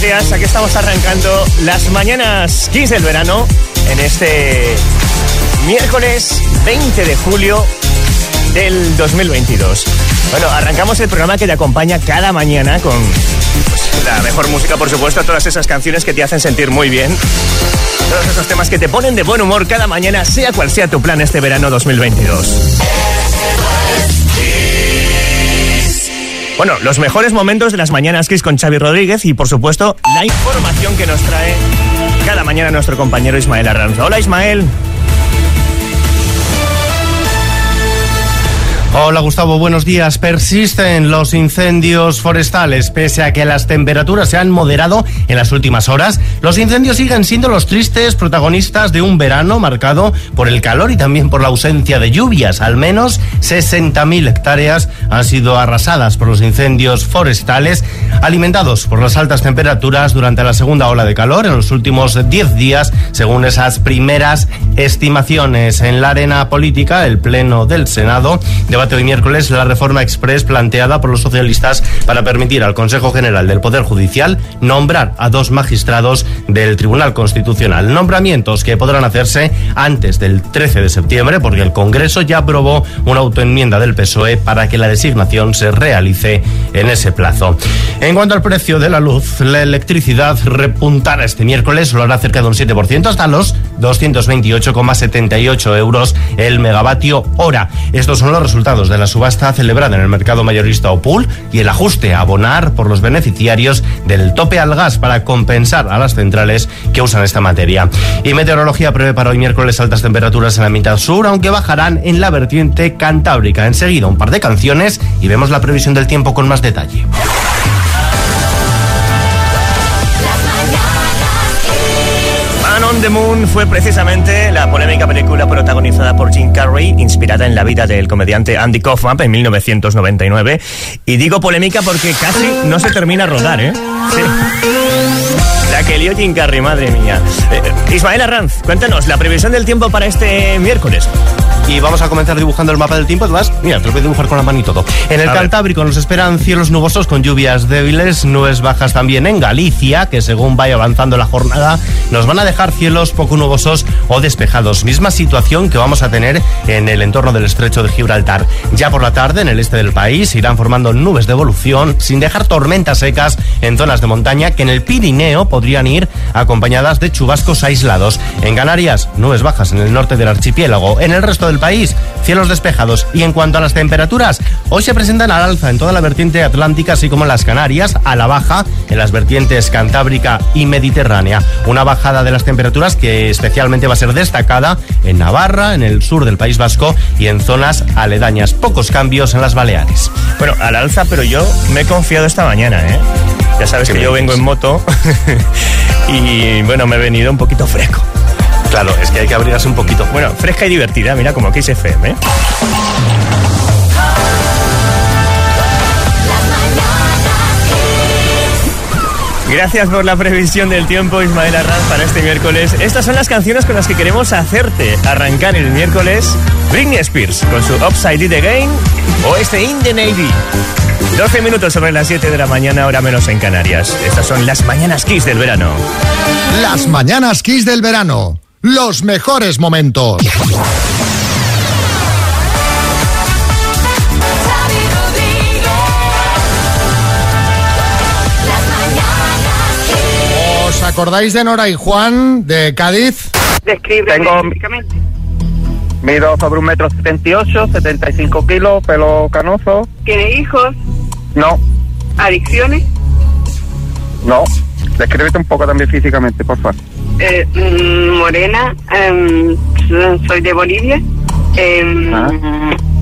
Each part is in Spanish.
buenos días. Aquí estamos arrancando las mañanas 15 del verano en este miércoles 20 de julio del 2022. Bueno, arrancamos el programa que te acompaña cada mañana con pues, la mejor música, por supuesto, todas esas canciones que te hacen sentir muy bien. Todos esos temas que te ponen de buen humor cada mañana, sea cual sea tu plan este verano 2022. Bueno, los mejores momentos de las mañanas Kiss con Xavi Rodríguez y por supuesto la información que nos trae cada mañana nuestro compañero Ismael Arranz. Hola Ismael. Hola Gustavo, buenos días. Persisten los incendios forestales. Pese a que las temperaturas se han moderado en las últimas horas, los incendios siguen siendo los tristes protagonistas de un verano marcado por el calor y también por la ausencia de lluvias. Al menos 60.000 hectáreas han sido arrasadas por los incendios forestales, alimentados por las altas temperaturas durante la segunda ola de calor en los últimos 10 días, según esas primeras estimaciones. En la arena política, el Pleno del Senado debate hoy miércoles la reforma express planteada por los socialistas para permitir al Consejo General del Poder Judicial nombrar a dos magistrados del Tribunal Constitucional. Nombramientos que podrán hacerse antes del 13 de septiembre porque el Congreso ya aprobó una autoenmienda del PSOE para que la designación se realice en ese plazo. En cuanto al precio de la luz, la electricidad repuntará este miércoles, lo hará cerca de un 7% hasta los 228,78 euros el megavatio hora. Estos son los resultados de la subasta celebrada en el mercado mayorista Opul y el ajuste a abonar por los beneficiarios del tope al gas para compensar a las centrales que usan esta materia. Y meteorología prevé para hoy miércoles altas temperaturas en la mitad sur, aunque bajarán en la vertiente cantábrica. Enseguida un par de canciones y vemos la previsión del tiempo con más detalle. The Moon fue precisamente la polémica película protagonizada por Jim Carrey, inspirada en la vida del comediante Andy Kaufman en 1999. Y digo polémica porque casi no se termina a rodar, ¿eh? Sí. La que lió Jim Carrey, madre mía. Eh, Ismael Arranz, cuéntanos la previsión del tiempo para este miércoles. Y vamos a comenzar dibujando el mapa del tiempo. Además, mira, te lo voy a dibujar con la mano y todo. En el a Cantábrico ver. nos esperan cielos nubosos con lluvias débiles, nubes bajas también en Galicia, que según vaya avanzando la jornada, nos van a dejar cielos poco nubosos o despejados. Misma situación que vamos a tener en el entorno del estrecho de Gibraltar. Ya por la tarde, en el este del país, irán formando nubes de evolución, sin dejar tormentas secas en zonas de montaña que en el Pirineo podrían ir acompañadas de chubascos aislados. En Canarias, nubes bajas en el norte del archipiélago. En el resto del país, cielos despejados. Y en cuanto a las temperaturas, hoy se presentan al alza en toda la vertiente atlántica, así como en las Canarias, a la baja en las vertientes cantábrica y mediterránea. Una bajada de las temperaturas que especialmente va a ser destacada en Navarra, en el sur del País Vasco y en zonas aledañas. Pocos cambios en las Baleares. Bueno, al alza, pero yo me he confiado esta mañana, ¿eh? Ya sabes que yo vengo en moto y bueno, me he venido un poquito fresco. Claro, es que hay que abrigarse un poquito. Bueno, fresca y divertida, mira como Kiss FM, ¿eh? Gracias por la previsión del tiempo, Ismael Arranz, para este miércoles. Estas son las canciones con las que queremos hacerte arrancar el miércoles. Britney Spears con su Upside It Again o este In the Navy. 12 minutos sobre las 7 de la mañana, ahora menos en Canarias. Estas son las mañanas Kiss del verano. Las mañanas Kiss del verano. Los mejores momentos. ¿Os acordáis de Nora y Juan de Cádiz? Describe Tengo- Mido sobre un metro setenta y ocho, 75 kilos, pelo canoso. ¿Tiene hijos? No, ¿Adicciones? no. Descríbete un poco también físicamente, por favor. Eh, mm, morena, em, soy de Bolivia. em, Ah.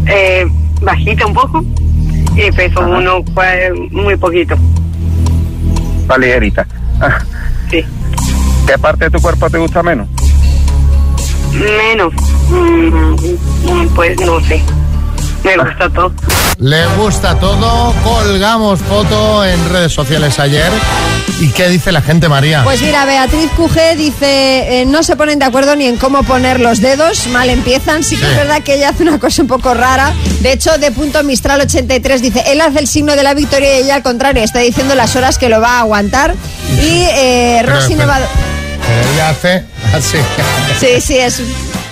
eh, bajita un poco. Y peso Ajá. uno, muy poquito. Ligerita. Ah, Sí. ¿Qué parte de tu cuerpo te gusta menos? Menos. Mm, pues no sé. Me gusta todo. Le gusta todo. Colgamos foto en redes sociales ayer. ¿Y qué dice la gente, María? Pues mira, Beatriz Cujé dice, eh, no se ponen de acuerdo ni en cómo poner los dedos, mal empiezan. Sí que es verdad que ella hace una cosa un poco rara. De hecho, de punto Mistral 83 dice, él hace el signo de la victoria y ella al contrario, está diciendo las horas que lo va a aguantar. Y eh, Pero, Rosy Nevado... Ella hace así. Sí, sí, es...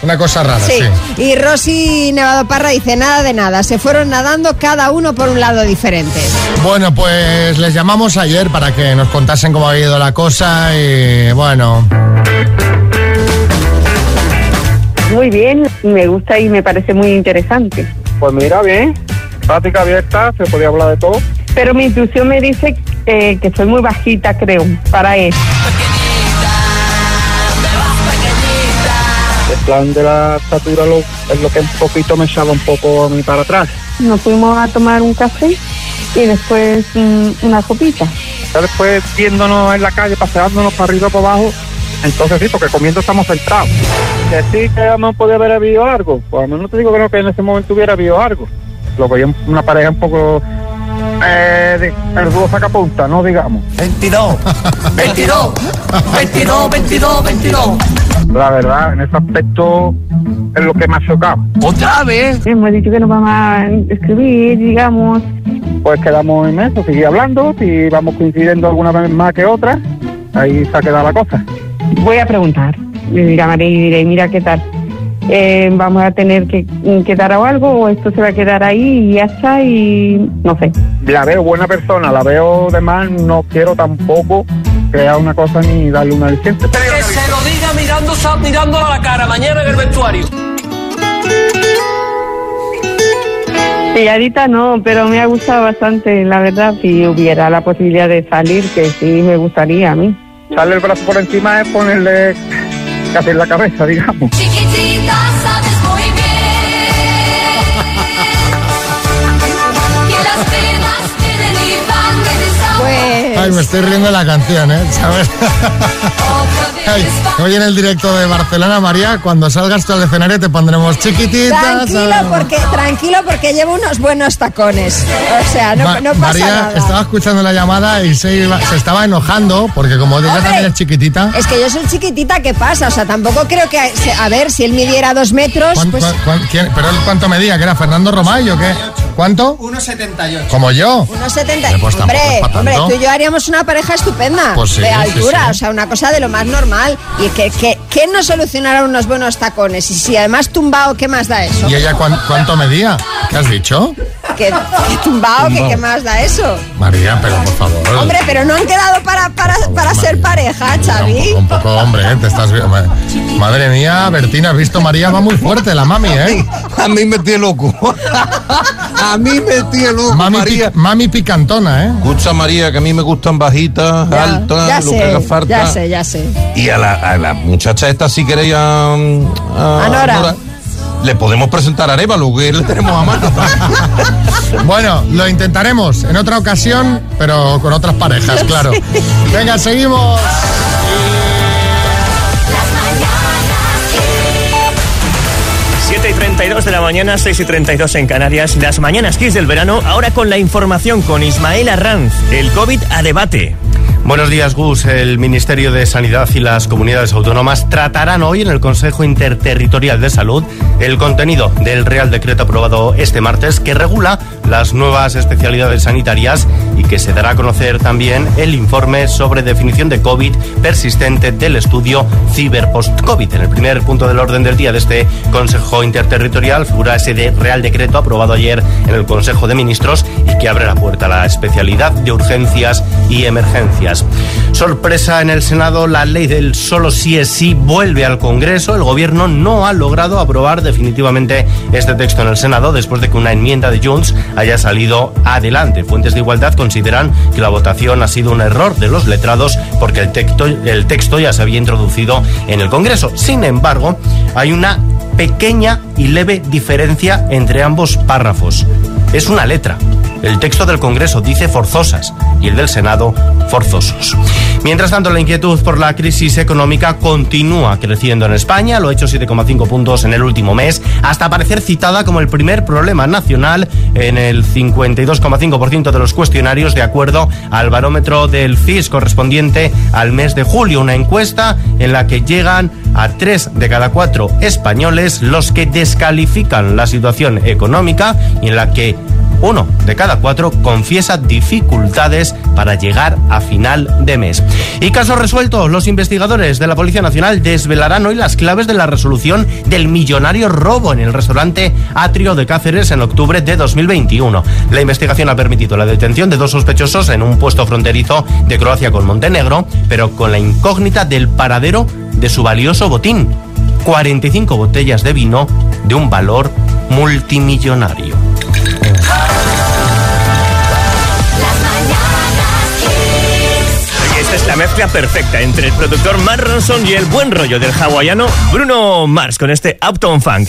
Una cosa rara, sí. Sí. Y Rosy Nevado Parra dice, nada de nada, se fueron nadando cada uno por un lado diferente. Bueno, pues les llamamos ayer para que nos contasen cómo ha ido la cosa y bueno. Muy bien, me gusta y me parece muy interesante. Pues mira, bien. Práctica abierta, se podía hablar de todo. Pero mi intuición me dice eh, que soy muy bajita, creo, para eso. Plan de la estatura lo- es lo que un poquito me echaba un poco a mí para atrás. Nos fuimos a tomar un café y después mm, una copita. Ya después viéndonos en la calle, paseándonos para arriba para abajo, entonces sí, porque comiendo estamos centrados. Que sí que a lo mejor podía haber habido algo, pues a mí no te digo que no, que en ese momento hubiera habido algo. Lo veía una pareja un poco eh, de el dúo ¿no? Digamos. 22, 22, 22, 22, 22. La verdad, en ese aspecto es lo que me ha chocado. Otra vez. Hemos dicho que nos vamos a escribir, digamos. Pues quedamos en eso, seguir hablando, si vamos coincidiendo alguna vez más que otra, ahí se ha quedado la cosa. Voy a preguntar. Le llamaré y diré, mira qué tal. Eh, vamos a tener que quedar o algo o esto se va a quedar ahí y ya está y no sé. La veo buena persona, la veo de mal, no quiero tampoco crear una cosa ni darle una licencia. Mirando, mirándolo a la cara mañana en el vestuario. Pilladita no, pero me ha gustado bastante, la verdad, si hubiera la posibilidad de salir, que sí me gustaría a mí. Sale el brazo por encima es ponerle casi en la cabeza, digamos. Chiquitita, Ay, me estoy riendo de la canción, ¿eh? ¿Sabes? Ay, hoy en el directo de Barcelona, María, cuando salgas tú al escenario te pondremos chiquitita. Tranquilo ¿sabes? porque, tranquilo porque llevo unos buenos tacones. O sea, no, Ma- no pasa María nada. estaba escuchando la llamada y se, iba- se estaba enojando porque como ella también es chiquitita. Es que yo soy chiquitita, ¿qué pasa? O sea, tampoco creo que... A ver, si él midiera dos metros, ¿cuán- pues... cuán- cuán- quién- ¿Pero él cuánto medía? ¿Que era Fernando Romay o qué? ¿Cuánto? 1,78. ¿Como yo? Unos 70. Pues hombre, hombre, tú y yo haríamos una pareja estupenda. Pues sí, de altura, sí. o sea, una cosa de lo más normal. Y que, que, ¿quién no solucionará unos buenos tacones? Y si además tumbado, ¿qué más da eso? ¿Y ella cuán- cuánto medía? ¿Qué has dicho? Que, que tumbado, que qué más da eso? María, pero por favor. Hombre, pero no han quedado para, para, para ser pareja, Xavi. Un poco, hombre, ¿eh? te estás viendo. Madre mía, Bertina, has visto María, va muy fuerte la mami, ¿eh? A mí me tiene loco. a mí me tiene loco, Mami, María. pi- mami picantona, ¿eh? Escucha, María, que a mí me gustan bajitas, Ya, altas, ya lo sé, que haga falta. ya sé, ya sé. Y a la, a la muchacha esta, si queréis, a, a- A Nora. Le podemos presentar a Arevalo, que le tenemos a mano. Bueno, lo intentaremos en otra ocasión, pero con otras parejas, claro. Venga, seguimos. Las mañanas 7 y 32 de la mañana, 6 y 32 en Canarias. Las mañanas Kiss del verano, ahora con la información con Ismael Arranz. El COVID a debate. Buenos días, Gus. El Ministerio de Sanidad y las comunidades autónomas tratarán hoy en el Consejo Interterritorial de Salud el contenido del Real Decreto aprobado este martes que regula las nuevas especialidades sanitarias y que se dará a conocer también el informe sobre definición de COVID persistente del estudio Ciber Post-COVID. En el primer punto del orden del día de este Consejo Interterritorial figura ese Real Decreto aprobado ayer en el Consejo de Ministros y que abre la puerta a la especialidad de urgencias y emergencias. Sorpresa en el Senado, la ley del solo sí es sí vuelve al Congreso. El Gobierno no ha logrado aprobar definitivamente este texto en el Senado después de que una enmienda de Junts haya salido adelante. Fuentes de igualdad consideran que la votación ha sido un error de los letrados porque el texto, el texto ya se había introducido en el Congreso. Sin embargo, hay una pequeña y leve diferencia entre ambos párrafos. Es una letra. El texto del Congreso dice forzosas y el del Senado forzosos. Mientras tanto, la inquietud por la crisis económica continúa creciendo en España, lo ha hecho 7,5 puntos en el último mes, hasta aparecer citada como el primer problema nacional en el 52,5% de los cuestionarios, de acuerdo al barómetro del CIS correspondiente al mes de julio, una encuesta en la que llegan a tres de cada cuatro españoles los que descalifican la situación económica y en la que uno de cada cuatro confiesa dificultades para llegar a final de mes. Y caso resuelto, los investigadores de la Policía Nacional desvelarán hoy las claves de la resolución del millonario robo en el restaurante Atrio de Cáceres en octubre de 2021. La investigación ha permitido la detención de dos sospechosos en un puesto fronterizo de Croacia con Montenegro, pero con la incógnita del paradero de su valioso botín. 45 botellas de vino de un valor multimillonario. La mezcla perfecta entre el productor Mark Ronson y el buen rollo del hawaiano Bruno Mars con este Uptown Funk.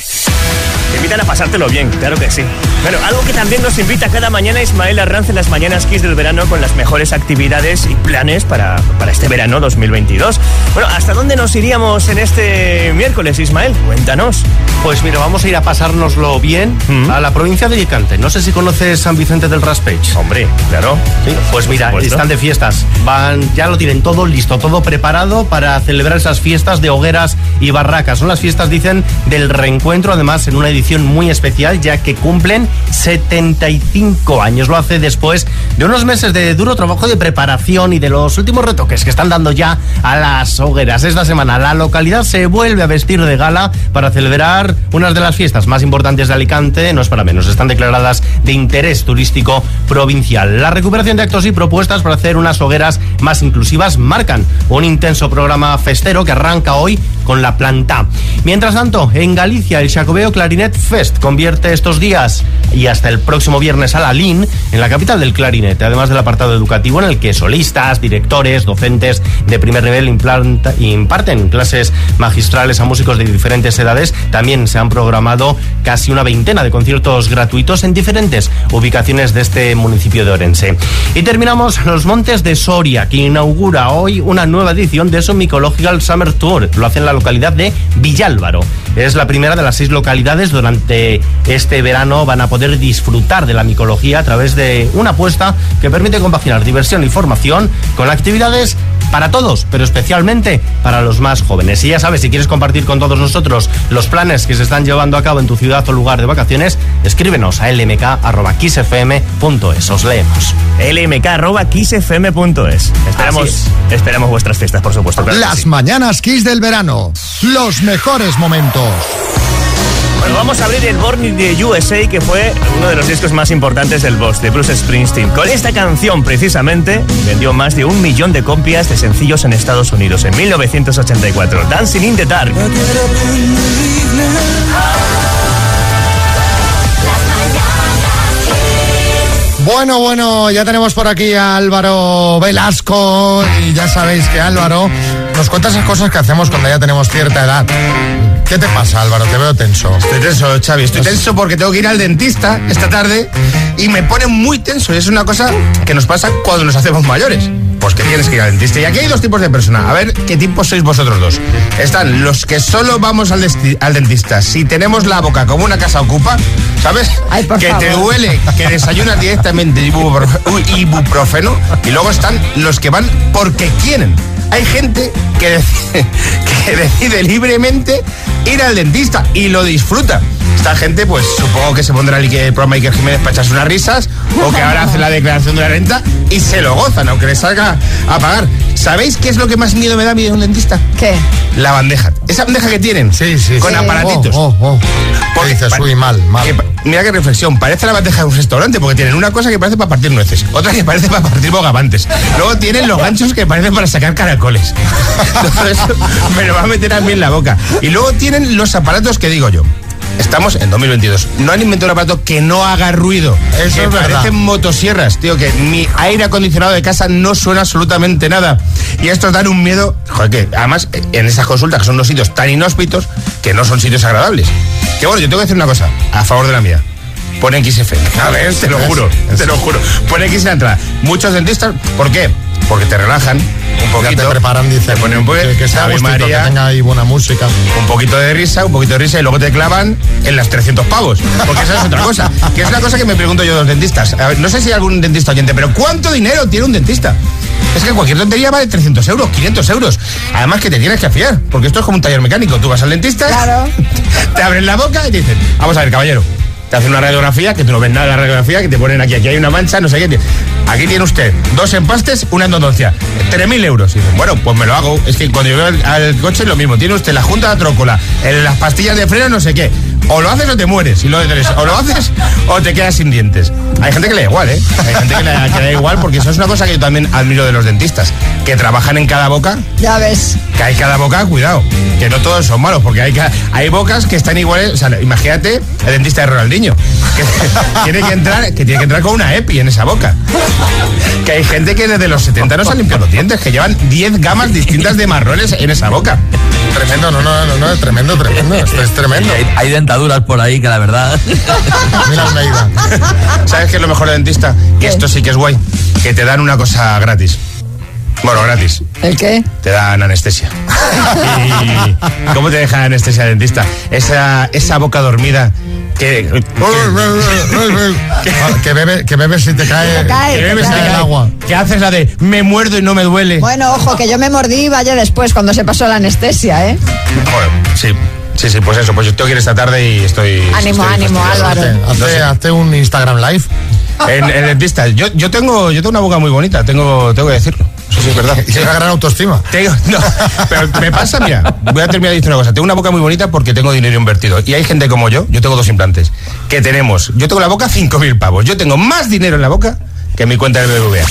Te invitan a pasártelo bien, claro que sí. Bueno, algo que también nos invita cada mañana Ismael Arranz en las mañanas Kiss del verano con las mejores actividades y planes para, para este verano 2022. Bueno, ¿hasta dónde nos iríamos en este miércoles, Ismael? Cuéntanos. Pues mira, vamos a ir a pasárnoslo bien Mm. a la provincia de Alicante. No sé si conoces San Vicente del Raspech. Hombre, claro. Sí, pues mira, están de fiestas. Van, ya lo tienen todo listo, todo preparado para celebrar esas fiestas de hogueras y barracas. Son las fiestas, dicen, del reencuentro, además en una edición muy especial, ya que cumplen 75 años. Lo hace después de unos meses de duro trabajo de preparación y de los últimos retoques que están dando ya a las hogueras. Esta semana la localidad se vuelve a vestir de gala para celebrar unas de las fiestas más importantes de Alicante. No es para menos, están declaradas de interés turístico provincial. La recuperación de actos y propuestas para hacer unas hogueras más inclusivas marcan un intenso programa festero que arranca hoy con la planta. Mientras tanto, en Galicia, el Jacobeo Clarinet Fest convierte estos días y hasta el próximo viernes a la LIN en la capital del clarinete, además del apartado educativo en el que solistas, directores, docentes de primer nivel implanta- imparten clases magistrales a músicos de diferentes edades. También se han programado casi una veintena de conciertos gratuitos en diferentes ubicaciones de este municipio de Orense. Y terminamos los Montes de Soria, que inaugura hoy una nueva edición de su Mycological Summer Tour. Lo hace en la localidad de Villálvaro. Es la primera de las seis localidades. Durante este verano van a poder disfrutar de la micología a través de una apuesta que permite compaginar diversión y formación con actividades para todos, pero especialmente para los más jóvenes. Y ya sabes, si quieres compartir con todos nosotros los planes que se están llevando a cabo en tu ciudad o lugar de vacaciones, escríbenos a lmk.kissfm.es. Os leemos. lmk.kissfm.es. Así Esperamos, es. esperamos vuestras fiestas, por supuesto. claro Las sí. mañanas Kiss del verano. Los mejores momentos. Bueno, vamos a abrir el Born de USA, que fue uno de los discos más importantes del boss, de Bruce Springsteen. Con esta canción, precisamente, vendió más de un millón de copias de sencillos en Estados Unidos en 1984. Dancing in the Dark. Bueno, bueno, ya tenemos por aquí a Álvaro Velasco y ya sabéis que Álvaro nos cuenta esas cosas que hacemos cuando ya tenemos cierta edad. ¿Qué te pasa, Álvaro? Te veo tenso. Estoy tenso, Xavi. Estoy tenso porque tengo que ir al dentista esta tarde y me pone muy tenso. Y es una cosa que nos pasa cuando nos hacemos mayores. Pues que tienes que ir al dentista. Y aquí hay dos tipos de personas. A ver qué tipos sois vosotros dos. Están los que solo vamos al, dentista si tenemos la boca como una casa ocupa, ¿sabes? Ay, por que te duele, que desayunas directamente ibupro- ibuprofeno. Y luego están los que van porque quieren. Hay gente que decide, que decide libremente ir al dentista y lo disfruta. Esta gente, pues supongo que se pondrá el, el programa Iker Jiménez para echarse unas risas o que ahora hace la declaración de la renta y se lo gozan, aunque les salga a pagar. ¿Sabéis qué es lo que más miedo me da a mí de un dentista? ¿Qué? La bandeja. Esa bandeja que tienen. Sí, sí. Con sí. aparatitos. Oh, oh, oh. ¿Qué Porque dices? Uy, mal, mal. que mira qué reflexión. Parece la bandeja de un restaurante porque tienen una cosa que parece para partir nueces, otra que parece para partir bogavantes. Luego tienen los ganchos que parecen para sacar caracoles. Eso me lo va a meter a mí en la boca. Y luego tienen los aparatos que digo yo. Estamos en 2022. No han inventado un aparato que no haga ruido. Eso que es verdad. parecen motosierras, tío, que mi aire acondicionado de casa no suena absolutamente nada. Y estos dan un miedo, joder, que además en esas consultas, que son unos sitios tan inhóspitos, que no son sitios agradables. Que bueno, yo tengo que decir una cosa, a favor de la mía. pone XFM. A ver, te lo juro, te lo juro. Pone X en la entrada. Muchos dentistas, ¿por qué? Porque te relajan un Ya poquito. te preparan, dicen. Te ponen un poquito, que, que sea Ave gustito, María, que tenga ahí buena música. un poquito de risa, un poquito de risa y luego te clavan en las 300 pavos. Porque esa es otra cosa. Que es una cosa que me pregunto yo de los dentistas. A ver, no sé si hay algún dentista oyente, pero ¿cuánto dinero tiene un dentista? Es que cualquier tontería vale 300 euros, 500 euros. Además que te tienes que fiar, porque esto es como un taller mecánico. Tú vas al dentista, Claro. te abren la boca y te dicen, vamos a ver, caballero. Te hacen una radiografía, que tú no ves nada de la radiografía, que te ponen aquí, aquí hay una mancha, no sé qué. Aquí tiene usted dos empastes, una endodoncia. 3.000 euros. Y dicen, bueno, pues me lo hago. Es que cuando yo veo al, coche es lo mismo. Tiene usted la junta de trócola, las pastillas de freno, no sé qué. O lo haces o te mueres. Y lo de tres. O lo haces o te quedas sin dientes. Hay gente que le da igual, ¿eh? Hay gente que le, que le da igual porque eso es una cosa que yo también admiro de los dentistas. Que trabajan en cada boca Ya ves. que hay cada boca, cuidado, que no todos son malos, porque hay, hay bocas que están iguales, o sea, imagínate el dentista de Ronaldinho, que tiene que entrar, que tiene que entrar con una EPI en esa boca. Que hay gente que desde los 70 no se han limpiado los dientes, que llevan 10 gamas distintas de marrones en esa boca. Tremendo, no, no, no, no, es tremendo, tremendo. Esto es tremendo. Hay, hay dentaduras por ahí que la verdad. Mira Almeida. ¿Sabes qué es lo mejor de dentista? Que esto sí que es guay, que te dan una cosa gratis. Bueno, gratis. ¿El qué? te dan anestesia. ¿Y cómo te deja anestesia el dentista? Esa, esa boca dormida que... que bebe, que bebes si te cae, te cae, que te bebes cae. el agua. agua. Que haces la de me muerdo y no me duele. Bueno, ojo, que yo me mordí y vaya después, cuando se pasó la anestesia, ¿eh? Joder, sí, sí, sí, pues eso. Pues yo tengo que ir esta tarde y estoy... Ánimo, estoy ánimo. Álvaro. Hazte, hazte un Instagram live. En el dentista. Yo, yo, tengo, yo tengo una boca muy bonita, tengo, tengo que decirlo. Eso sí es verdad. Y una gran autoestima. Tengo- no, pero me pasa, mira, voy a terminar diciendo una cosa. Tengo una boca muy bonita porque tengo dinero invertido. Y hay gente como yo, yo tengo dos implantes, que tenemos, yo tengo la boca 5.000 pavos. Yo tengo más dinero en la boca que en mi cuenta del BBVA.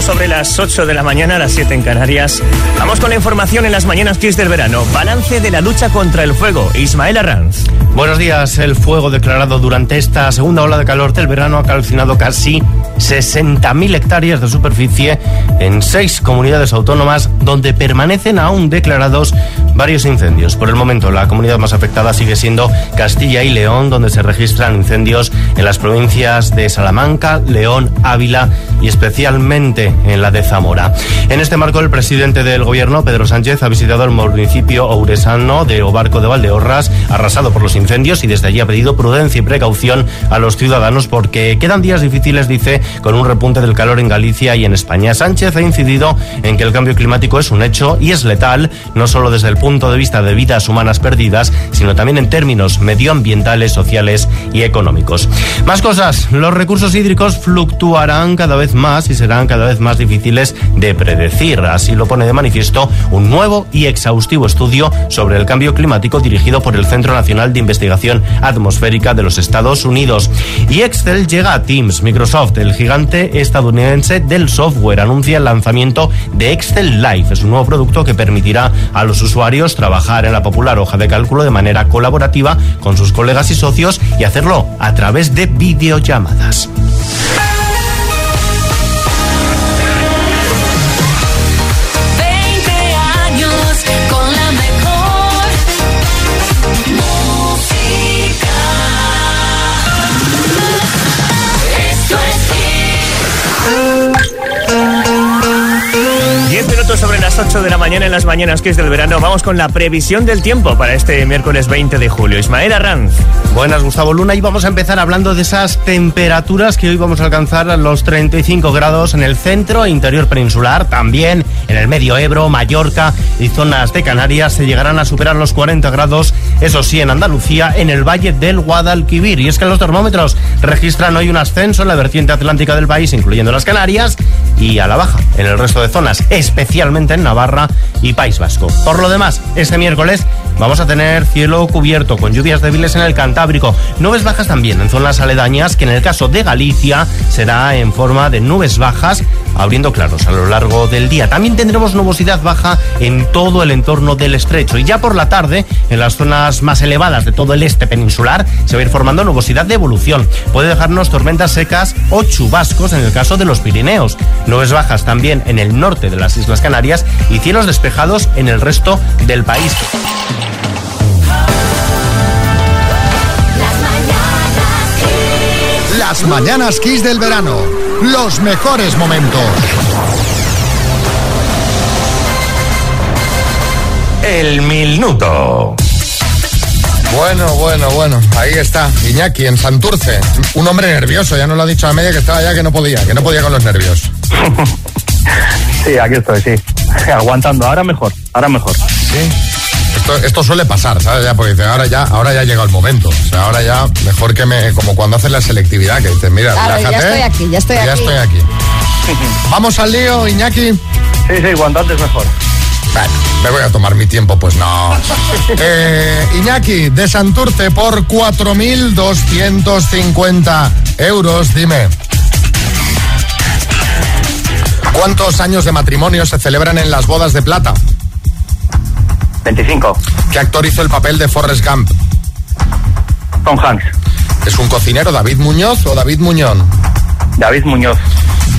Sobre las 8 de la mañana, las 7 en Canarias. Vamos con la información en las mañanas Kiss del verano. Balance de la lucha contra el fuego. Ismael Arranz. Buenos días. El fuego declarado durante esta segunda ola de calor del verano ha calcinado casi 60.000 hectáreas de superficie en seis comunidades autónomas donde permanecen aún declarados varios incendios. Por el momento, la comunidad más afectada sigue siendo Castilla y León, donde se registran incendios en las provincias de Salamanca, León, Ávila y especialmente en la de Zamora. En este marco, el presidente del gobierno, Pedro Sánchez, ha visitado el municipio ouresano de Obarco de Valdeorras, arrasado por los incendios, y desde allí ha pedido prudencia y precaución a los ciudadanos porque quedan días difíciles, dice, con un repunte del calor en Galicia y en España. Sánchez ha incidido en que el cambio climático es un hecho y es letal, no solo desde el punto de vista de vidas humanas perdidas, sino también en términos medioambientales, sociales y económicos. Más cosas, los recursos hídricos fluctuarán cada vez más y serán cada vez más difíciles de predecir. Así lo pone de manifiesto un nuevo y exhaustivo estudio sobre el cambio climático dirigido por el Centro Nacional de Investigación Atmosférica de los Estados Unidos. Y Excel llega a Teams. Microsoft, el gigante estadounidense del software, anuncia el lanzamiento de Excel Live. Es un nuevo producto que permitirá a los usuarios trabajar en la popular hoja de cálculo de manera colaborativa con sus colegas y socios y hacerlo a través de videollamadas. Sobre las 8 de la mañana en las mañanas Kiss del verano. Vamos con la previsión del tiempo para este miércoles 20 de julio. Ismael Arranz. Buenas, Gustavo Luna. Y vamos a empezar hablando de esas temperaturas que hoy vamos a alcanzar los 35 grados en el centro e interior peninsular. También en el medio Ebro, Mallorca y zonas de Canarias se llegarán a superar los 40 grados. Eso sí, en Andalucía, en el valle del Guadalquivir. Y es que los termómetros registran hoy un ascenso en la vertiente atlántica del país, incluyendo las Canarias, y a la baja en el resto de zonas, especialmente en Navarra y País Vasco. Por lo demás, este miércoles vamos a tener cielo cubierto con lluvias débiles en el Cantábrico, nubes bajas también en zonas aledañas, que en el caso de Galicia será en forma de nubes bajas, abriendo claros a lo largo del día. También tendremos nubosidad baja en todo el entorno del estrecho y ya por la tarde, en las zonas más elevadas de todo el este peninsular, se va a ir formando nubosidad de evolución. Puede dejarnos tormentas secas o chubascos en el caso de los Pirineos. Nubes bajas también en el norte de las Islas Canarias y cielos despejados en el resto del país. Las mañanas Kiss del verano. Los mejores momentos. El minuto. Bueno, bueno, bueno. Ahí está, Iñaki, en Santurce. Un hombre nervioso, ya nos lo ha dicho a media que estaba ya que no podía, que no podía con los nervios. Sí, aquí estoy, sí. Aguantando, ahora mejor, ahora mejor. Sí. Esto, esto suele pasar, ¿sabes? Ya, porque dice, ahora ya, ahora ya llega el momento. O sea, ahora ya mejor que me. como cuando haces la selectividad, que dices, mira, Claro, ya relájate. estoy aquí, ya estoy ya aquí. estoy aquí. Vamos al lío, Iñaki. Sí, sí, cuanto antes mejor. Bueno, me voy a tomar mi tiempo, pues no. Eh, Iñaki, de Santurce por 4.250 euros, dime. ¿Cuántos años de matrimonio se celebran en las bodas de plata? 25. ¿Qué actor hizo el papel de Forrest Gump? Tom Hanks. ¿Es un cocinero David Muñoz o David Muñón? David Muñoz.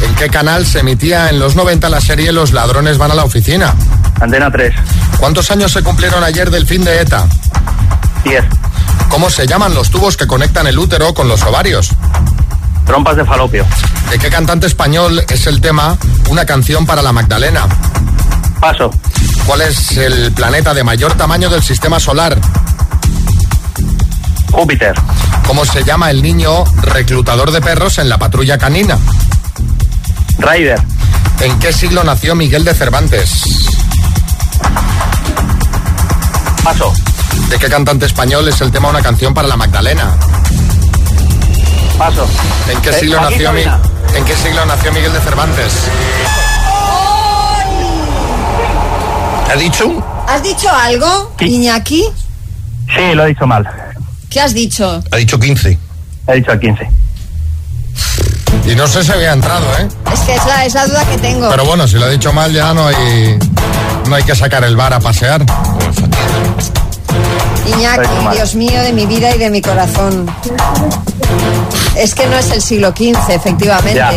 ¿En qué canal se emitía en los 90 la serie Los ladrones van a la oficina? Antena 3. ¿Cuántos años se cumplieron ayer del fin de ETA? 10. ¿Cómo se llaman los tubos que conectan el útero con los ovarios? Trompas de falopio. ¿De qué cantante español es el tema Una canción para la Magdalena? Paso. ¿Cuál es el planeta de mayor tamaño del sistema solar? Júpiter. ¿Cómo se llama el niño reclutador de perros en la patrulla canina? Ryder. ¿En qué siglo nació Miguel de Cervantes? Paso. ¿De qué cantante español es el tema Una canción para la Magdalena? Paso. ¿En qué Eh, siglo nació. ¿En qué siglo nació Miguel de Cervantes? ¿Ha dicho? ¿Has dicho algo, Sí. Iñaki? Sí, lo he dicho mal. ¿Qué has dicho? Ha dicho 15. He dicho el 15. Y no sé si había entrado, ¿eh? Es que es la, es la duda que tengo. Pero bueno, si lo he dicho mal ya no hay no hay que sacar el bar a pasear. Iñaki. Dios mío, de mi vida y de mi corazón. Es que no es el siglo XV, efectivamente. Ya.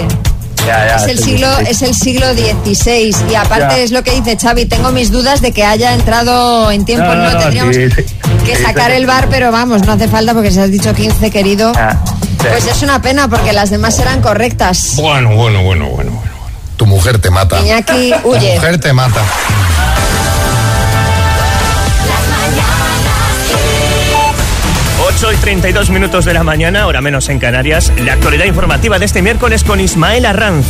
Ya, ya. Es el siglo, es el siglo XVI y aparte Ya. es lo que dice Xavi, tengo mis dudas de que haya entrado en tiempo, No, no, no, no, tendríamos sí, sí. que Sí, sacar sí. el bar, pero vamos, no hace falta porque si has dicho 15, querido, Ah, sí. pues es una pena porque las demás eran correctas. Bueno, bueno, bueno, bueno. bueno. Tu mujer te mata. Iñaki, Tu huye. mujer te mata. 8 y 32 minutos de la mañana, hora menos en Canarias. La actualidad informativa de este miércoles con Ismael Arranz.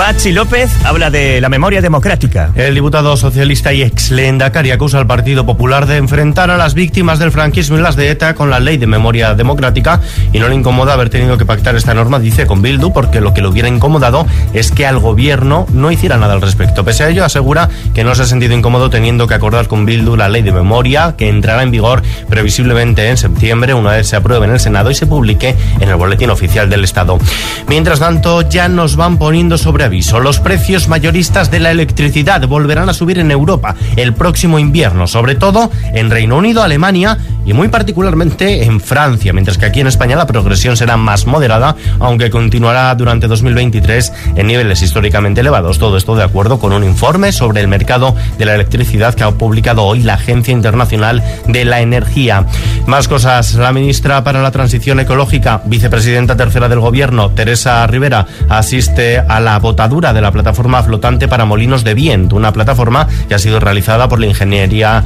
Pachi López habla de la memoria democrática. El diputado socialista y ex Lehendakari acusa al Partido Popular de enfrentar a las víctimas del franquismo y las de ETA con la ley de memoria democrática y no le incomoda haber tenido que pactar esta norma, dice con Bildu, porque lo que le hubiera incomodado es que al gobierno no hiciera nada al respecto. Pese a ello, asegura que no se ha sentido incómodo teniendo que acordar con Bildu la ley de memoria que entrará en vigor previsiblemente en septiembre, una vez se apruebe en el Senado y se publique en el Boletín Oficial del Estado. Mientras tanto, ya nos van poniendo sobre Los precios mayoristas de la electricidad volverán a subir en Europa el próximo invierno, sobre todo en Reino Unido, Alemania y muy particularmente en Francia, mientras que aquí en España la progresión será más moderada, aunque continuará durante 2023 en niveles históricamente elevados. Todo esto de acuerdo con un informe sobre el mercado de la electricidad que ha publicado hoy la Agencia Internacional de la Energía. Más cosas. La ministra para la Transición Ecológica, vicepresidenta tercera del Gobierno, Teresa Rivera, asiste a la botadura de la plataforma flotante para molinos de viento, una plataforma que ha sido realizada por la ingeniería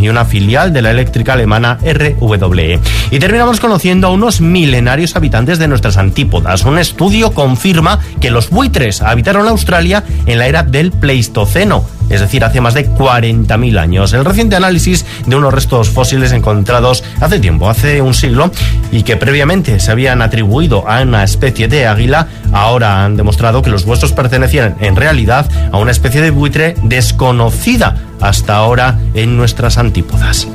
Y una filial de la eléctrica alemana RWE. Y terminamos conociendo a unos milenarios habitantes de nuestras antípodas. Un estudio confirma que los buitres habitaron Australia en la era del Pleistoceno. Es decir, hace más de 40.000 años. El reciente análisis de unos restos fósiles encontrados hace tiempo, hace un siglo, y que previamente se habían atribuido a una especie de águila, ahora han demostrado que los huesos pertenecían en realidad a una especie de buitre desconocida hasta ahora en nuestras antípodas.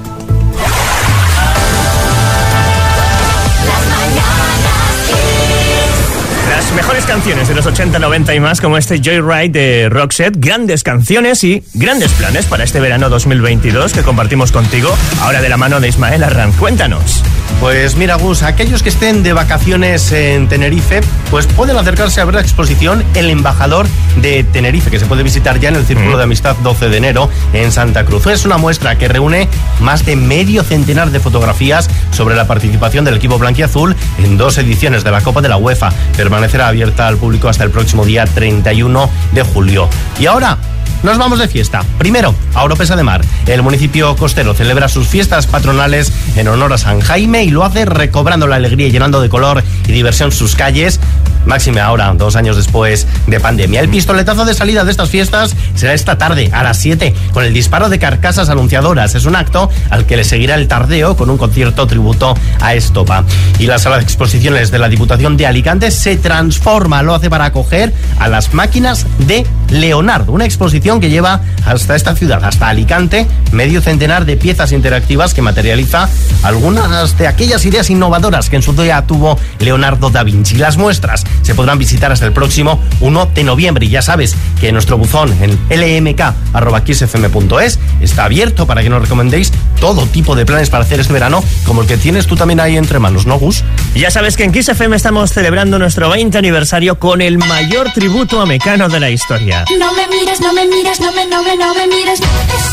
Mejores canciones de los 80, 90 y más, como este Joyride de Roxette, grandes canciones y grandes planes para este verano 2022 que compartimos contigo, ahora de la mano de Ismael Arran. Cuéntanos. Pues mira, Gus, aquellos que estén de vacaciones en Tenerife, pues pueden acercarse a ver la exposición El Embajador de Tenerife, que se puede visitar ya en el Círculo de Amistad 12 de enero en Santa Cruz. Es una muestra que reúne más de medio centenar de fotografías sobre la participación del equipo blanquiazul en dos ediciones de la Copa de la UEFA. Permanecerá abierta al público hasta el próximo día 31 de julio. Y ahora, nos vamos de fiesta. Primero, a Oropesa de Mar. El municipio costero celebra sus fiestas patronales en honor a San Jaime y lo hace recobrando la alegría y llenando de color y diversión sus calles. Máxime ahora, dos años después de pandemia. El pistoletazo de salida de estas fiestas será esta tarde, a las 7, con el disparo de carcasas anunciadoras. Es un acto al que le seguirá el tardeo con un concierto tributo a Estopa. Y la sala de exposiciones de la Diputación de Alicante se transforma, lo hace para acoger a las máquinas de Leonardo, una exposición que lleva hasta esta ciudad, hasta Alicante, medio centenar de piezas interactivas que materializa algunas de aquellas ideas innovadoras que en su día tuvo Leonardo da Vinci. Las muestras se podrán visitar hasta el próximo 1 de noviembre. Y ya sabes que nuestro buzón en lmk.xfm.es está abierto para que nos recomendéis todo tipo de planes para hacer este verano, como el que tienes tú también ahí entre manos, ¿no, Gus? Y ya sabes que en Kiss FM estamos celebrando nuestro 20 aniversario con el mayor tributo a Mecano de la historia. No me mires, no me mires, no me, no me, no me mires.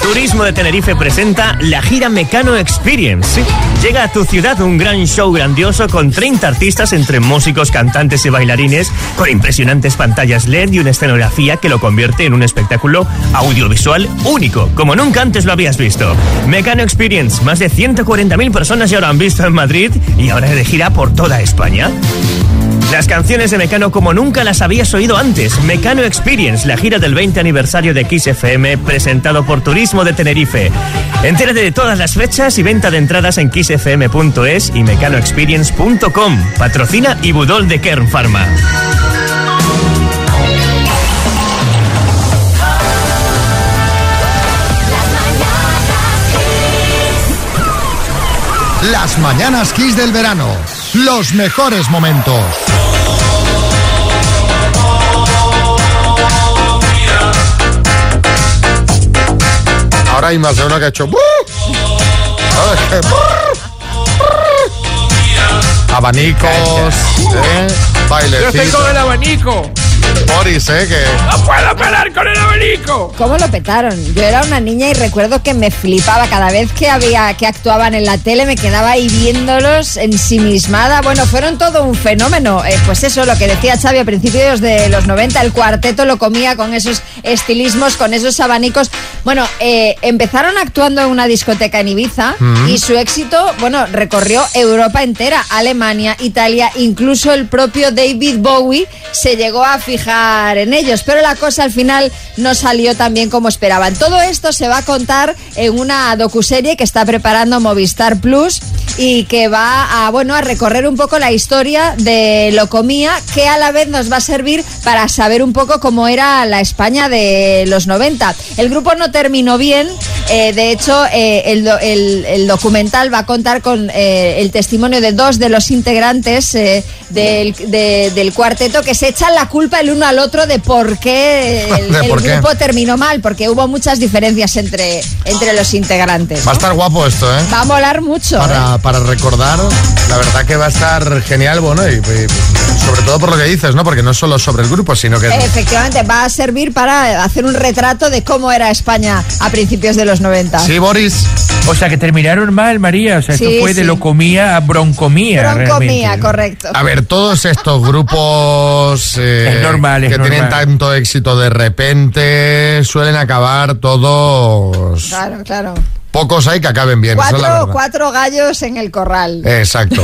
Turismo de Tenerife presenta la gira Mecano Experience. Llega a tu ciudad un gran show grandioso con 30 artistas entre músicos, cantantes y bailarines, con impresionantes pantallas LED y una escenografía que lo convierte en un espectáculo audiovisual único, como nunca antes lo habías visto. Mecano Experience, más de 140.000 personas ya lo han visto en Madrid y ahora de gira por toda España. Las canciones de Mecano como nunca las habías oído antes. Mecano Experience, la gira del 20 aniversario de Kiss FM, presentado por Turismo de Tenerife. Entérate de todas las fechas y venta de entradas en kissfm.es y mecanoexperience.com. Patrocina y Budol de Kern Pharma. Las mañanas Kiss del verano. Los mejores momentos. Ahora hay más de uno que ha hecho. Abanicos, ¿eh? Yo estoy con el abanico. Boris, ¿eh? Que ¡No puedo parar con el abanico! ¿Cómo lo petaron? Yo era una niña y recuerdo que me flipaba cada vez que había que actuaban en la tele, me quedaba ahí viéndolos ensimismada. Bueno, fueron todo un fenómeno. Eh, pues eso, lo que decía Xavi a principios de los 90, el cuarteto lo comía con esos estilismos, con esos abanicos. Bueno, eh, empezaron actuando en una discoteca en Ibiza y su éxito, bueno, recorrió Europa entera, Alemania, Italia, incluso el propio David Bowie se llegó a fijar en ellos, pero la cosa al final no salió tan bien como esperaban. Todo esto se va a contar en una docuserie que está preparando Movistar Plus y que va a, bueno, a recorrer un poco la historia de Locomía, que a la vez nos va a servir para saber un poco cómo era la España de los 90. El grupo no terminó bien, eh, de hecho, eh, el, el- el documental va a contar con eh, el testimonio de dos de los integrantes eh, del, de- del cuarteto que se echan la culpa el uno al otro de por qué el, ¿De el por qué? grupo terminó mal, porque hubo muchas diferencias entre, entre los integrantes. va a estar guapo esto, ¿eh? Va a molar mucho. ¿eh? Para, para recordar, la verdad que va a estar genial, bueno, y, y sobre todo por lo que dices, ¿no? Porque no solo sobre el grupo, sino que... Efectivamente, va a servir para hacer un retrato de cómo era España a principios de los 90. Sí, Boris. O sea, que terminaron mal, María. O sea, Sí, esto fue de sí. locomía a broncomía. Broncomía, realmente. correcto. A ver, todos estos grupos eh, Es normal, es que tienen tanto éxito de repente suelen acabar todos... Claro, claro. Pocos hay que acaben bien, es la cuatro gallos en el corral. Exacto.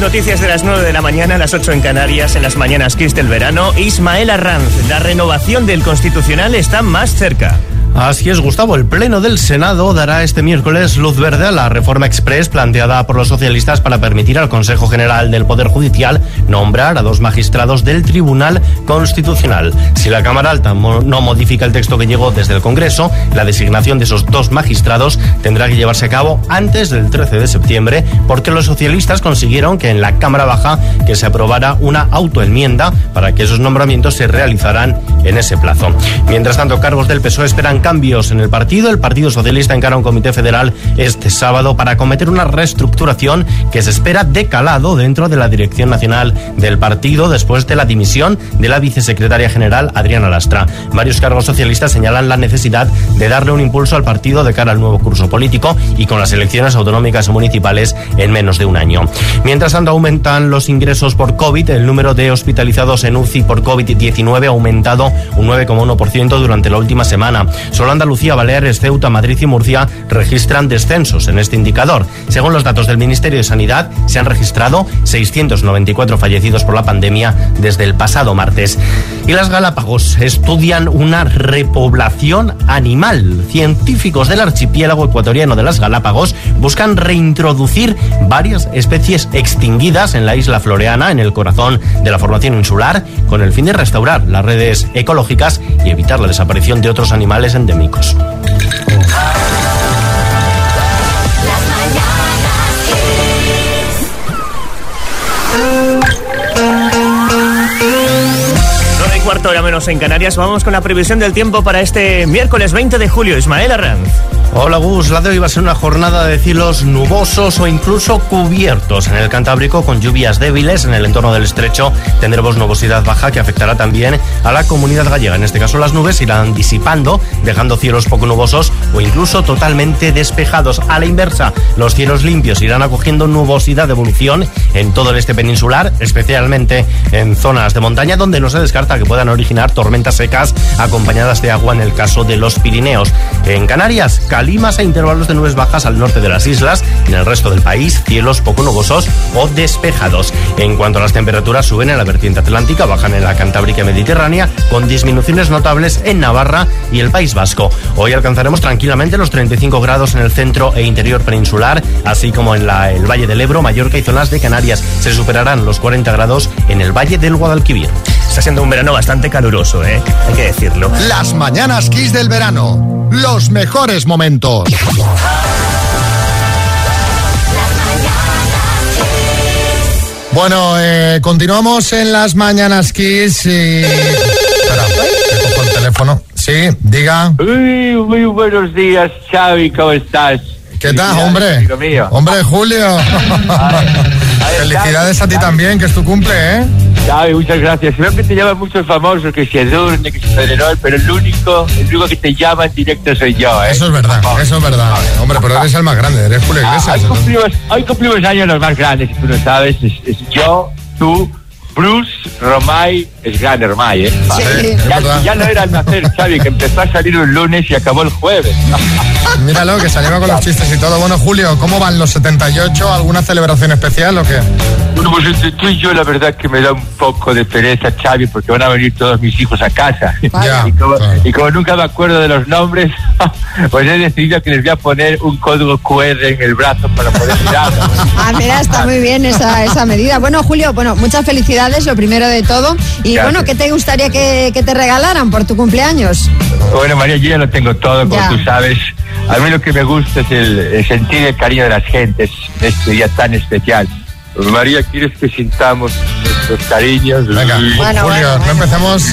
Noticias de las 9 de la mañana, las 8 en Canarias, en las mañanas Kiss del verano. Ismael Arranz, la renovación del Constitucional está más cerca. Así es, Gustavo. El Pleno del Senado dará este miércoles luz verde a la reforma express planteada por los socialistas para permitir al Consejo General del Poder Judicial nombrar a dos magistrados del Tribunal Constitucional. Si la Cámara Alta no modifica el texto que llegó desde el Congreso, la designación de esos dos magistrados tendrá que llevarse a cabo antes del 13 de septiembre, porque los socialistas consiguieron que en la Cámara Baja que se aprobara una autoenmienda para que esos nombramientos se realizaran en ese plazo. Mientras tanto, cargos del PSOE esperan cambios en el partido. El Partido Socialista encara un comité federal este sábado para cometer una reestructuración que se espera de calado dentro de la dirección nacional del partido después de la dimisión de la vicesecretaria general Adriana Lastra. Varios cargos socialistas señalan la necesidad de darle un impulso al partido de cara al nuevo curso político y con las elecciones autonómicas y municipales en menos de un año. Mientras tanto, aumentan los ingresos por COVID. El número de hospitalizados en UCI por COVID-19 ha aumentado un 9,1% durante la última semana. Solo Andalucía, Baleares, Ceuta, Madrid y Murcia registran descensos en este indicador. Según los datos del Ministerio de Sanidad, se han registrado 694 fallecidos por la pandemia desde el pasado martes. Y las Galápagos estudian una repoblación animal. Científicos del archipiélago ecuatoriano de las Galápagos buscan reintroducir varias especies extinguidas en la isla floreana, en el corazón de la formación insular, con el fin de restaurar las redes ecológicas y evitar la desaparición de otros animales endémicos. Cuarto hora menos en Canarias. Vamos con la previsión del tiempo para este miércoles 20 de julio. Ismael Arranz. Hola Gus, la de hoy va a ser una jornada de cielos nubosos o incluso cubiertos en el Cantábrico con lluvias débiles en el entorno del estrecho. Tendremos nubosidad baja que afectará también a la comunidad gallega. En este caso las nubes irán disipando, dejando cielos poco nubosos o incluso totalmente despejados. A la inversa, los cielos limpios irán acogiendo nubosidad de evolución en todo el este peninsular, especialmente en zonas de montaña donde no se descarta que puedan originar tormentas secas acompañadas de agua en el caso de los Pirineos. En Canarias, calimas e intervalos de nubes bajas al norte de las islas. En el resto del país, cielos poco nubosos o despejados. En cuanto a las temperaturas, suben en la vertiente atlántica, bajan en la Cantábrica Mediterránea, con disminuciones notables en Navarra y el País Vasco. Hoy alcanzaremos tranquilamente los 35 grados en el centro e interior peninsular, así como en el Valle del Ebro, Mallorca y zonas de Canarias. Se superarán los 40 grados en el Valle del Guadalquivir. Está siendo un verano bastante caluroso, ¿eh? Hay que decirlo. Las mañanas Kiss del verano. Los mejores momentos. Bueno, eh, continuamos en las mañanas Kiss y... Espera, que cojo el teléfono. Sí, diga. Uy, muy buenos días, Xavi, ¿cómo estás? ¿Qué tal, hombre? mío. Hombre, Julio. Felicidades a ti también, que es tu cumple, ¿eh? Muchas gracias. Que te llaman muchos famosos, que si Edurne, que Pedrerol, pero el único, el único que te llama en directo soy yo, ¿eh? Eso es verdad, eso es verdad. Hombre, pero eres el más grande, eres Julio Ah, Iglesias. hoy, cumplimos, hoy cumplimos años los más grandes, si tú no sabes. Es, es yo, tú, Bruce, Romay, es grande Romay, ¿eh? Sí, ya, no era al nacer, Xavi, que empezó a salir un lunes y acabó el jueves. Míralo, que se anima con los chistes y todo. Bueno, Julio, ¿cómo van los 78? ¿Alguna celebración especial o qué? Bueno, pues entre tú y yo la verdad que me da un poco de pereza, Xavi, porque van a venir todos mis hijos a casa. Ya, y, como, claro. y como nunca me acuerdo de los nombres, pues he decidido que les voy a poner un código QR en el brazo para poder mirarlo. Ah, mira, está muy bien esa, esa medida. Bueno, Julio, bueno, muchas felicidades, lo primero de todo. Y Gracias. bueno, ¿qué te gustaría que, que te regalaran por tu cumpleaños? Bueno, María, yo ya lo tengo todo, como Ya. tú sabes. A mí lo que me gusta es el, el sentir el cariño de las gentes en este día tan especial. María, ¿quieres que sintamos nuestros cariños? Venga, Julio, no empecemos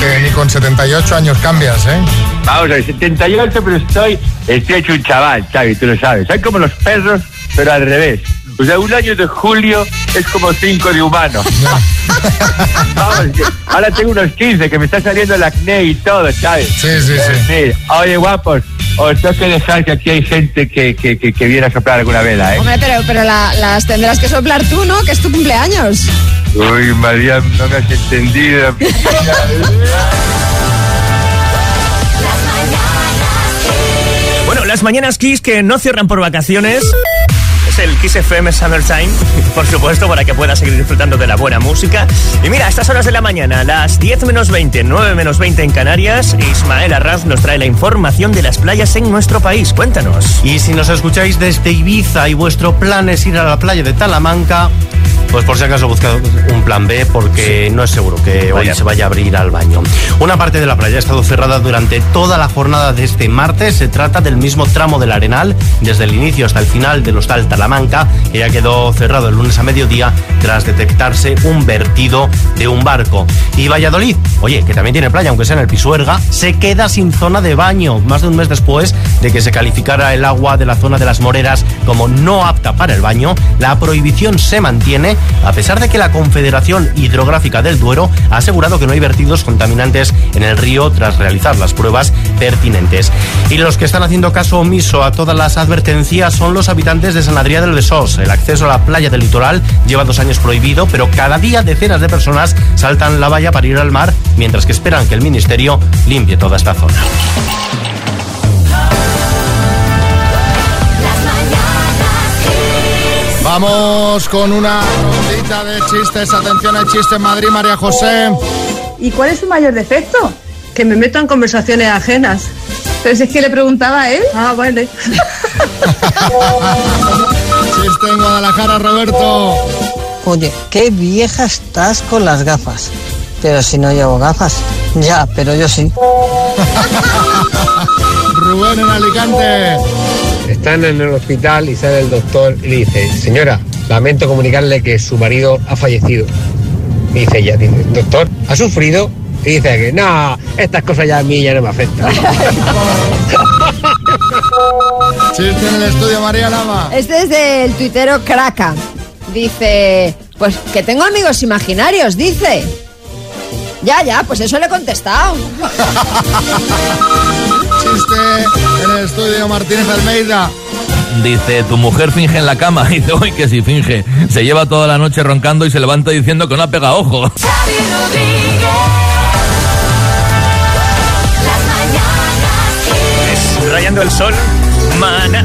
que ni con 78 años cambias, ¿eh? Vamos a ver, 78, pero estoy, estoy hecho un chaval, Xavi, tú lo sabes. Soy como los perros, pero al revés. O sea, un año de julio es como cinco de humano. Vamos, ahora tengo unos 15, que me está saliendo el acné y todo, ¿sabes? Sí, sí, sí. Oye, guapos, os tengo que dejar que aquí hay gente que, que, que, que viene a soplar alguna vela, ¿eh? Hombre, pero, pero la- las tendrás que soplar tú, ¿no? Que es tu cumpleaños. Uy, María, no me has entendido. Bueno, las mañanas Kiss que no cierran por vacaciones. es el Kiss FM Summertime, por supuesto, para que puedas seguir disfrutando de la buena música. Y mira, a estas horas de la mañana, las 10 menos 20, 9 menos 20 en Canarias, Ismael Arraz nos trae la información de las playas en nuestro país. Cuéntanos. Y si nos escucháis desde Ibiza y vuestro plan es ir a la playa de Talamanca, pues por si acaso buscad un plan B porque no es seguro que hoy se vaya a abrir al baño. Una parte de la playa ha estado cerrada durante toda la jornada de este martes. Se trata del mismo tramo del Arenal, desde el inicio hasta el final del hostal Talamanca, que ya quedó cerrado el lunes a mediodía tras detectarse un vertido de un barco. Y Valladolid, oye, que también tiene playa, aunque sea en el Pisuerga, se queda sin zona de baño, más de un mes después de que se calificara el agua de la zona de las Moreras como no apta para el baño. La prohibición se mantiene a pesar de que la Confederación Hidrográfica del Duero ha asegurado que no hay vertidos contaminantes en el río tras realizar las pruebas pertinentes. Y los que están haciendo caso omiso a todas las advertencias son los habitantes de San Adrià del El acceso a la playa del litoral lleva dos años prohibido, pero cada día decenas de personas saltan la valla para ir al mar, mientras que esperan que el Ministerio limpie toda esta zona. Vamos con una rondita de chistes. Atención al chiste en Madrid, María José. ¿Y cuál es su mayor defecto? Que me meto en conversaciones ajenas. Pero si es que le preguntaba a él. Ah, vale. Chiste en Guadalajara, Roberto. Oye, qué vieja estás con las gafas. Pero si no llevo gafas. Ya, pero yo sí. Rubén en Alicante. Están en el hospital y sale el doctor y le dice, señora, lamento comunicarle que su marido ha fallecido. Y dice ella, dice, doctor, ¿ha sufrido? Y dice que no, estas cosas ya a mí ya no me afectan. Chiste en el estudio, María Lama. Este es del tuitero Kraka. Dice, pues que tengo amigos imaginarios, dice. Ya, ya, pues eso le he contestado. Chiste en el estudio, Martínez Almeida. Dice, tu mujer finge en la cama. Dice, uy, que si finge. Se lleva toda la noche roncando y se levanta diciendo que no ha pegado ojo. El sol, mana.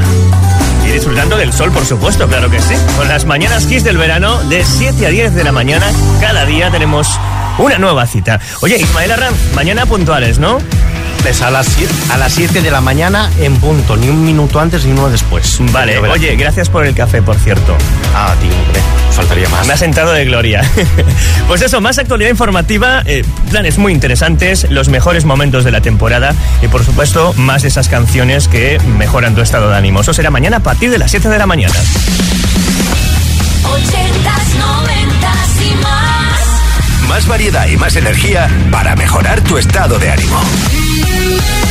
Y disfrutando del sol, por supuesto, claro que sí. Con las mañanas Kiss del verano, de 7 a 10 de la mañana, cada día tenemos una nueva cita. Oye, Ismael Arranz, mañana puntuales, ¿no? A las 7 a las 7 de la mañana en punto, ni un minuto antes ni uno después. Vale, oye, gracias por el café, por cierto. Ah, tío, hombre, faltaría más. Me ha sentado de gloria. pues eso, más actualidad informativa, eh, planes muy interesantes, los mejores momentos de la temporada y por supuesto más de esas canciones que mejoran tu estado de ánimo. Eso será mañana a partir de las 7 de la mañana. 80s, 90s y más. Más variedad y más energía para mejorar tu estado de ánimo. Thank you.